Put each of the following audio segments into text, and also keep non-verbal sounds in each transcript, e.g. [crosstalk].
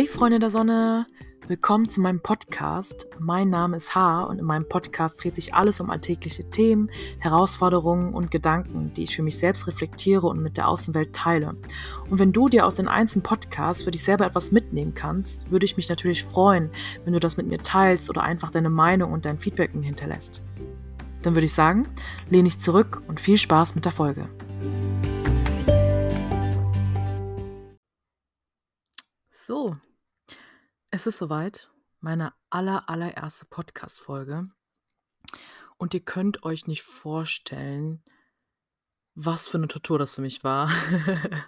Hey Freunde der Sonne, willkommen zu meinem Podcast. Mein Name ist H und in meinem Podcast dreht sich alles um alltägliche Themen, Herausforderungen und Gedanken, die ich für mich selbst reflektiere und mit der Außenwelt teile. Und wenn du dir aus den einzelnen Podcasts für dich selber etwas mitnehmen kannst, würde ich mich natürlich freuen, wenn du das mit mir teilst oder einfach deine Meinung und dein Feedback mir hinterlässt. Dann würde ich sagen, lehne ich zurück und viel Spaß mit der Folge. So, es ist soweit, meine aller, allererste Podcast-Folge. Und ihr könnt euch nicht vorstellen, was für eine Tortur das für mich war. [laughs]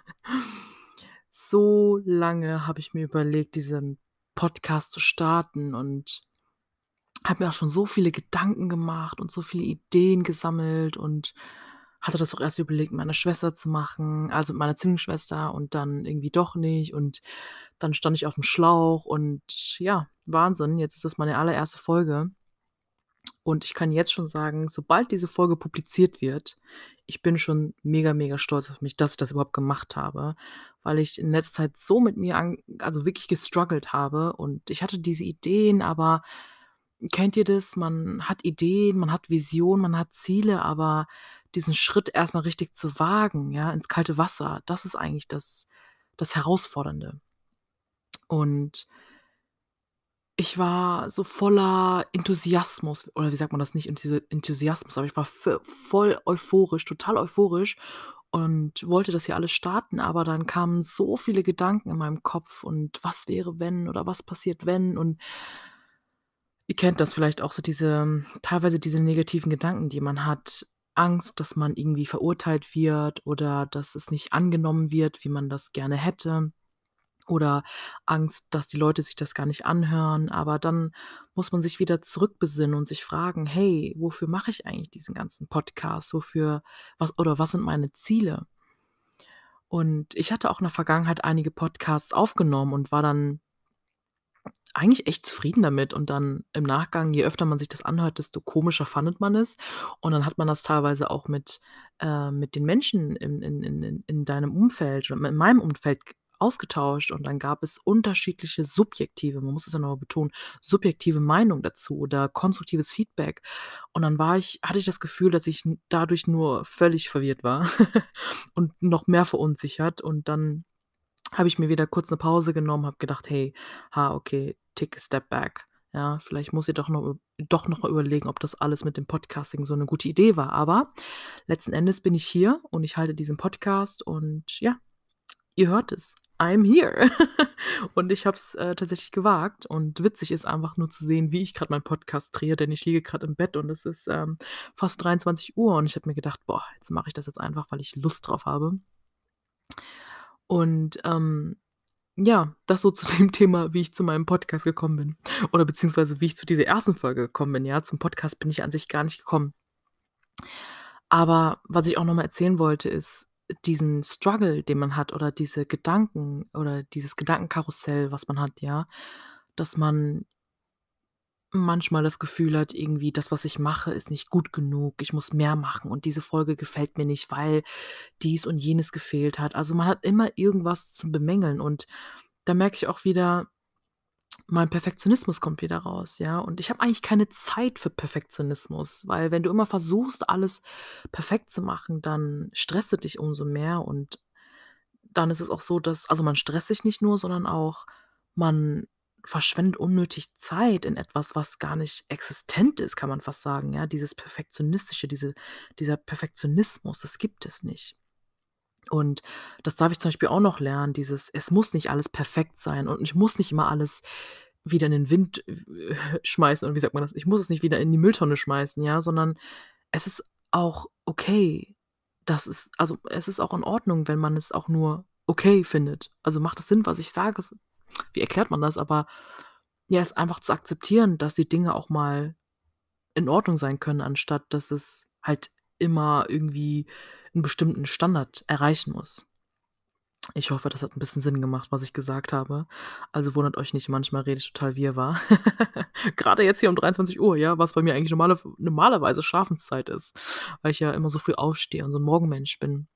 so lange habe ich mir überlegt, diesen Podcast zu starten und habe mir auch schon so viele Gedanken gemacht und so viele Ideen gesammelt und hatte das auch erst überlegt, mit meiner Schwester zu machen, also mit meiner Zwillingsschwester und dann irgendwie doch nicht und dann stand ich auf dem Schlauch und ja, Wahnsinn, jetzt ist das meine allererste Folge. Und ich kann jetzt schon sagen, sobald diese Folge publiziert wird, ich bin schon mega, mega stolz auf mich, dass ich das überhaupt gemacht habe, weil ich in letzter Zeit so mit mir, an, also wirklich gestruggelt habe und ich hatte diese Ideen, aber kennt ihr das? Man hat Ideen, man hat Visionen, man hat Ziele, aber diesen Schritt erstmal richtig zu wagen, ja, ins kalte Wasser, das ist eigentlich das, das Herausfordernde. Und ich war so voller Enthusiasmus, oder wie sagt man das nicht, Enthusiasmus, aber ich war voll euphorisch, total euphorisch und wollte das hier alles starten, aber dann kamen so viele Gedanken in meinem Kopf und was wäre, wenn oder was passiert, wenn und ihr kennt das vielleicht auch so diese teilweise diese negativen Gedanken, die man hat. Angst, dass man irgendwie verurteilt wird oder dass es nicht angenommen wird, wie man das gerne hätte. Oder Angst, dass die Leute sich das gar nicht anhören. Aber dann muss man sich wieder zurückbesinnen und sich fragen: „Hey, wofür mache ich eigentlich diesen ganzen Podcast? Wofür was oder was sind meine Ziele?“ Und ich hatte auch in der Vergangenheit einige Podcasts aufgenommen und war dann eigentlich echt zufrieden damit und dann im Nachgang, je öfter man sich das anhört, desto komischer fandet man es. Und dann hat man das teilweise auch mit, äh, mit den Menschen in, in, in, in deinem Umfeld oder in meinem Umfeld ausgetauscht und dann gab es unterschiedliche subjektive, man muss es ja nochmal betonen, subjektive Meinungen dazu oder konstruktives Feedback. Und dann war ich, hatte ich das Gefühl, dass ich dadurch nur völlig verwirrt war [laughs] und noch mehr verunsichert. Und dann habe ich mir wieder kurz eine Pause genommen, habe gedacht, hey, ha, okay, take a step back. Ja, vielleicht muss ich doch noch, doch noch überlegen, ob das alles mit dem Podcasting so eine gute Idee war. Aber letzten Endes bin ich hier und ich halte diesen Podcast und ja, ihr hört es. I'm here. [laughs] und ich habe es äh, tatsächlich gewagt. Und witzig ist einfach nur zu sehen, wie ich gerade meinen Podcast drehe, denn ich liege gerade im Bett und es ist ähm, fast 23 Uhr und ich habe mir gedacht, boah, jetzt mache ich das jetzt einfach, weil ich Lust drauf habe. Und ähm, ja, das so zu [laughs] dem Thema, wie ich zu meinem Podcast gekommen bin. Oder beziehungsweise wie ich zu dieser ersten Folge gekommen bin. Ja, zum Podcast bin ich an sich gar nicht gekommen. Aber was ich auch nochmal erzählen wollte, ist diesen Struggle, den man hat, oder diese Gedanken oder dieses Gedankenkarussell, was man hat, ja, dass man manchmal das Gefühl hat, irgendwie, das, was ich mache, ist nicht gut genug. Ich muss mehr machen und diese Folge gefällt mir nicht, weil dies und jenes gefehlt hat. Also man hat immer irgendwas zu bemängeln und da merke ich auch wieder, mein Perfektionismus kommt wieder raus, ja. Und ich habe eigentlich keine Zeit für Perfektionismus, weil wenn du immer versuchst, alles perfekt zu machen, dann stresst du dich umso mehr und dann ist es auch so, dass, also man stresst sich nicht nur, sondern auch man verschwendet unnötig Zeit in etwas, was gar nicht existent ist, kann man fast sagen. Ja, dieses Perfektionistische, diese, dieser Perfektionismus, das gibt es nicht. Und das darf ich zum Beispiel auch noch lernen, dieses, es muss nicht alles perfekt sein und ich muss nicht immer alles wieder in den Wind äh, [laughs] schmeißen, oder wie sagt man das? Ich muss es nicht wieder in die Mülltonne schmeißen, ja, sondern es ist auch okay. Das ist, also es ist auch in Ordnung, wenn man es auch nur okay findet. Also macht es Sinn, was ich sage? Wie erklärt man das? Aber ja, es einfach zu akzeptieren, dass die Dinge auch mal in Ordnung sein können, anstatt dass es halt immer irgendwie einen bestimmten Standard erreichen muss. Ich hoffe, das hat ein bisschen Sinn gemacht, was ich gesagt habe. Also wundert euch nicht, manchmal rede ich total wie war. [laughs] Gerade jetzt hier um 23 Uhr, ja, was bei mir eigentlich normale, normalerweise Schlafenszeit ist, weil ich ja immer so früh aufstehe und so ein Morgenmensch bin.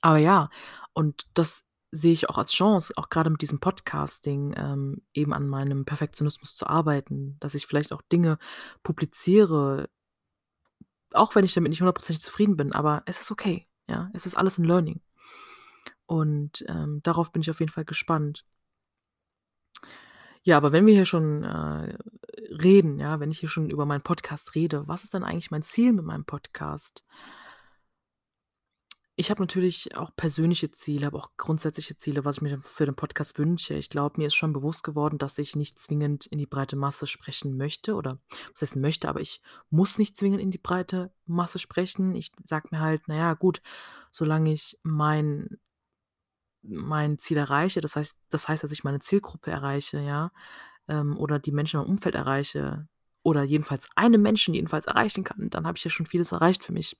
Aber ja, und das sehe ich auch als Chance, auch grade mit diesem Podcasting, ähm, eben an meinem Perfektionismus zu arbeiten, dass ich vielleicht auch Dinge publiziere auch wenn ich damit nicht hundertprozentig zufrieden bin, aber es ist okay, ja? Es ist alles 'n Learning. Und, ähm, darauf bin ich auf jeden Fall gespannt. Ja, aber wenn wir hier schon, äh, reden, ja, wenn ich hier schon über meinen Podcast rede, was ist denn eigentlich mein Ziel mit meinem Podcast? Ich habe natürlich auch persönliche Ziele, habe auch grundsätzliche Ziele, was ich mir für den Podcast wünsche. Ich glaube, mir ist schon bewusst geworden, dass ich nicht zwingend in die breite Masse sprechen möchte oder was heißt möchte, aber ich muss nicht zwingend in die breite Masse sprechen. Ich sage mir halt: „Na ja, gut, solange ich mein mein Ziel erreiche, das heißt das heißt, dass ich meine Zielgruppe erreiche, ja, ähm, oder die Menschen meinem Umfeld erreiche oder jedenfalls einen Menschen jedenfalls erreichen kann, dann habe ich ja schon vieles erreicht für mich.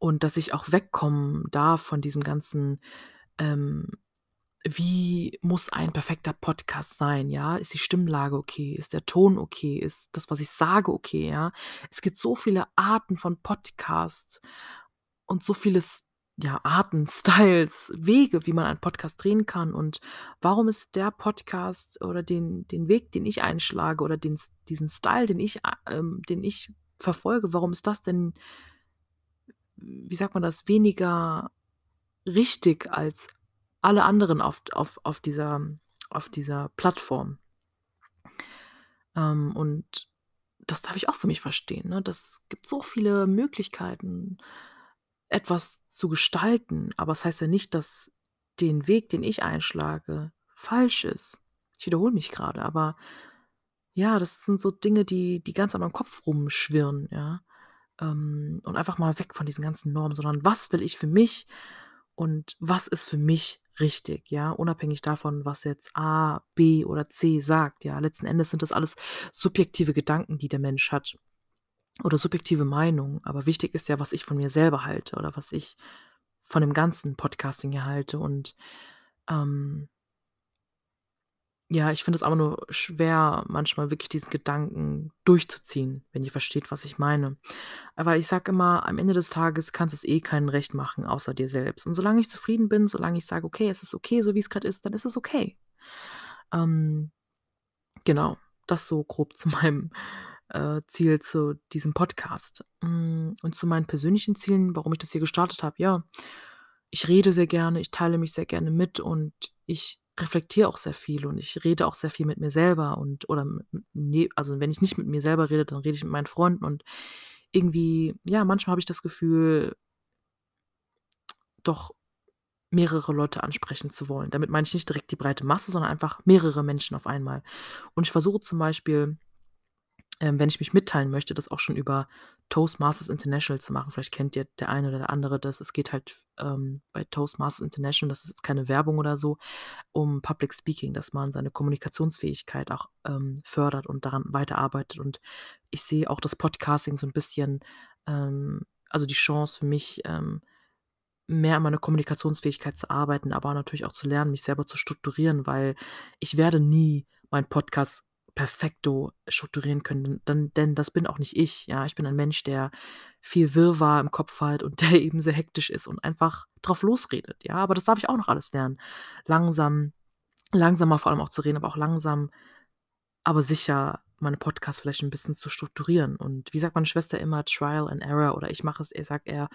Und dass ich auch wegkommen darf von diesem ganzen, ähm: „Wie muss ein perfekter Podcast sein, ja? Ist die Stimmlage okay? Ist der Ton okay? Ist das, was ich sage, okay“, ja? Es gibt so viele Arten von Podcasts und so viele ja, Arten, [laughs] Styles, Wege, wie man einen Podcast drehen kann. Und warum ist der Podcast oder den den Weg, den ich einschlage oder den diesen Style, den ich a ähm, den ich verfolge, warum ist das denn wie sagt man das, weniger richtig als alle anderen auf auf auf dieser auf dieser Plattform? Ähm, und das darf ich auch für mich verstehen, ne? Das gibt so viele Möglichkeiten, etwas zu gestalten, aber es heißt ja nicht, dass den Weg, den ich einschlage, falsch ist. Ich wiederhole mich grade, aber ja, das sind so Dinge, die die ganz an meinem Kopf rumschwirren, ja? Ähm, und einfach mal weg von diesen ganzen Normen, sondern was will ich für mich und was ist für mich richtig, ja? Unabhängig davon, was jetzt A, B oder C sagt, ja? Letzten Endes sind das alles subjektive Gedanken, die der Mensch hat oder subjektive Meinungen, aber wichtig ist ja, was ich von mir selber halte oder was ich von dem ganzen Podcasting hier halte und, ähm ja, ich finde es aber nur schwer, manchmal wirklich diesen Gedanken durchzuziehen, wenn ihr versteht, was ich meine. Aber ich sage immer, am Ende des Tages kannst es eh keinen recht machen, außer dir selbst. Und solange ich zufrieden bin, solange ich sage: „Okay, es ist okay, so wie's grad ist“, dann ist es okay. Ähm, genau, das so grob [laughs] zu meinem, äh, Ziel zu diesem Podcast. Hm, und zu meinen persönlichen Zielen, warum ich das hier gestartet habe, ja, ich rede sehr gerne, ich teile mich sehr gerne mit und ich reflektiere auch sehr viel und ich rede auch sehr viel mit mir selber und oder ne also, wenn ich nicht mit mir selber rede, dann rede ich mit meinen Freunden und irgendwie ja, manchmal habe ich das Gefühl doch mehrere Leute ansprechen zu wollen. Damit meine ich nicht direkt die breite Masse, sondern einfach mehrere Menschen auf einmal. Und ich versuche zum Beispiel, ähm, wenn ich mich mitteilen möchte, das auch schon über Toastmasters International zu machen. Vielleicht kennt ja der eine oder der andere das. Es geht halt, ähm, bei Toastmasters International, das ist jetzt keine Werbung oder so, um Public Speaking, dass man seine Kommunikationsfähigkeit auch, ähm, fördert und daran weiterarbeitet. Und ich sehe auch das Podcasting so 'n bisschen, ähm also, die Chance für mich, ähm, mehr an meiner Kommunikationsfähigkeit zu arbeiten, aber natürlich auch zu lernen, mich selber zu strukturieren, weil ich werde nie meinen Podcast perfekto strukturieren können, dann denn das bin auch nicht ich, ja? Ich bin ein Mensch, der viel Wirrwarr im Kopf hat und [laughs] der eben sehr hektisch ist und einfach drauf losredet, ja? Aber das darf ich auch noch alles lernen. Langsam langsamer vor allem auch zu reden, aber auch langsam, aber sicher meine Podcasts vielleicht 'n bisschen zu strukturieren. Und wie sagt meine Schwester immer: „Trial and Error“, oder ich mache es ich sage eher: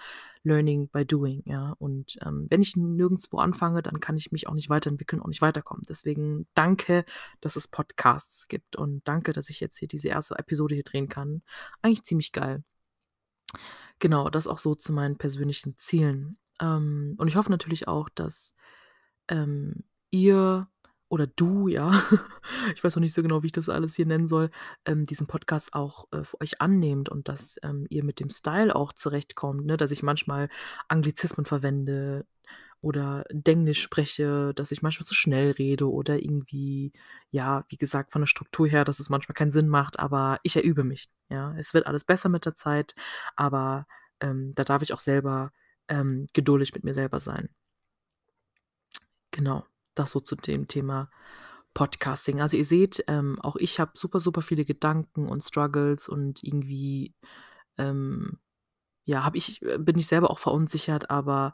„Learning by doing“, ja? Und, ähm, wenn ich nirgendswo anfange, dann kann ich mich auch nicht weiterentwickeln und nicht weiterkommen. Deswegen danke, dass es Podcasts gibt und danke, dass ich jetzt hier diese 1. Episode hier drehen kann. Eigentlich ziemlich geil. Genau, das auch so zu meinen persönlichen Zielen. Ähm, und ich hoffe natürlich auch, dass, ähm, ihr oder du, ja, [laughs] ich weiß noch nicht so genau, wie ich das alles hier nennen soll, ähm, diesen Podcast auch, äh, für euch annehmt und dass, ähm, ihr mit dem Style auch zurechtkommt, ne? Dass ich manchmal Anglizismen verwende oder Denglisch spreche, dass ich manchmal zu schnell rede oder irgendwie, ja, wie gesagt, von der Struktur her, dass es manchmal keinen Sinn macht, aber ich erübe mich, ja? Es wird alles besser mit der Zeit, aber, ähm, da darf ich auch selber, ähm, geduldig mit mir selber sein. Genau, das so zu dem Thema Podcasting. Also, ihr seht, ähm, auch ich habe super, super viele Gedanken und Struggles und irgendwie, ähm, ja, habe ich äh, bin ich selber auch verunsichert, aber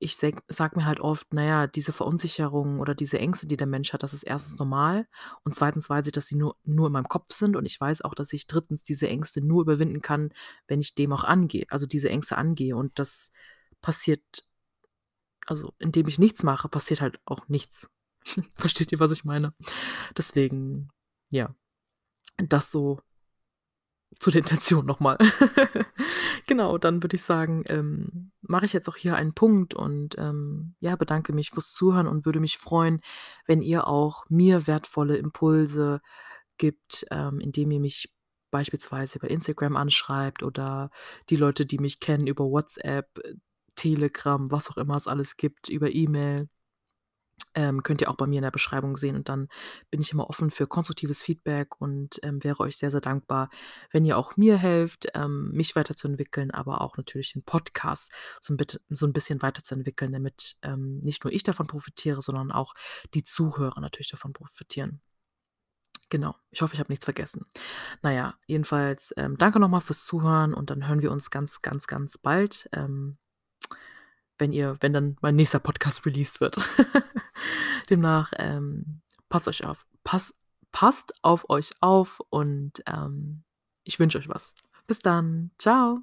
ich sage mir halt oft: „Na ja, diese Verunsicherung oder diese Ängste, die der Mensch hat, das ist 1. normal und 2. weiß ich, dass sie nur nur in meinem Kopf sind und ich weiß auch, dass ich 3. diese Ängste nur überwinden kann, wenn ich dem auch angehe also, diese Ängste angehe und das passiert also, indem ich nichts mache, passiert halt auch nichts. [laughs] Versteht ihr, was ich meine? Deswegen, ja, das so zu der Intention noch mal. [laughs] Genau, dann würde ich sagen, ähm, mache ich jetzt auch hier einen Punkt und, ähm, ja, bedanke mich fürs Zuhören und würde mich freuen, wenn ihr auch mir wertvolle Impulse gibt, ähm, indem ihr mich beispielsweise bei Instagram anschreibt oder die Leute, die mich kennen, über WhatsApp, äh, Telegram, was auch immer es alles gibt, über E-Mail. Ähm, könnt ihr auch bei mir in der Beschreibung sehen und dann bin ich immer offen für konstruktives Feedback und, ähm, wäre euch sehr, sehr dankbar, wenn ihr auch mir helft, ähm, mich weiterzuentwickeln, aber auch natürlich den Podcast so 'n bitte so 'n bisschen weiterzuentwickeln, damit, ähm, nicht nur ich davon profitiere, sondern auch die Zuhörer natürlich davon profitieren. Genau, ich hoffe, ich habe nichts vergessen. Na ja, jedenfalls, ähm, danke noch mal fürs Zuhören und dann hören wir uns ganz, ganz, ganz bald, ähm, wenn ihr wenn dann mein nächster Podcast released wird. [laughs] Demnach, ähm, passt euch auf pass passt auf euch auf und, ähm, ich wünsche euch was. Bis dann. Tschau.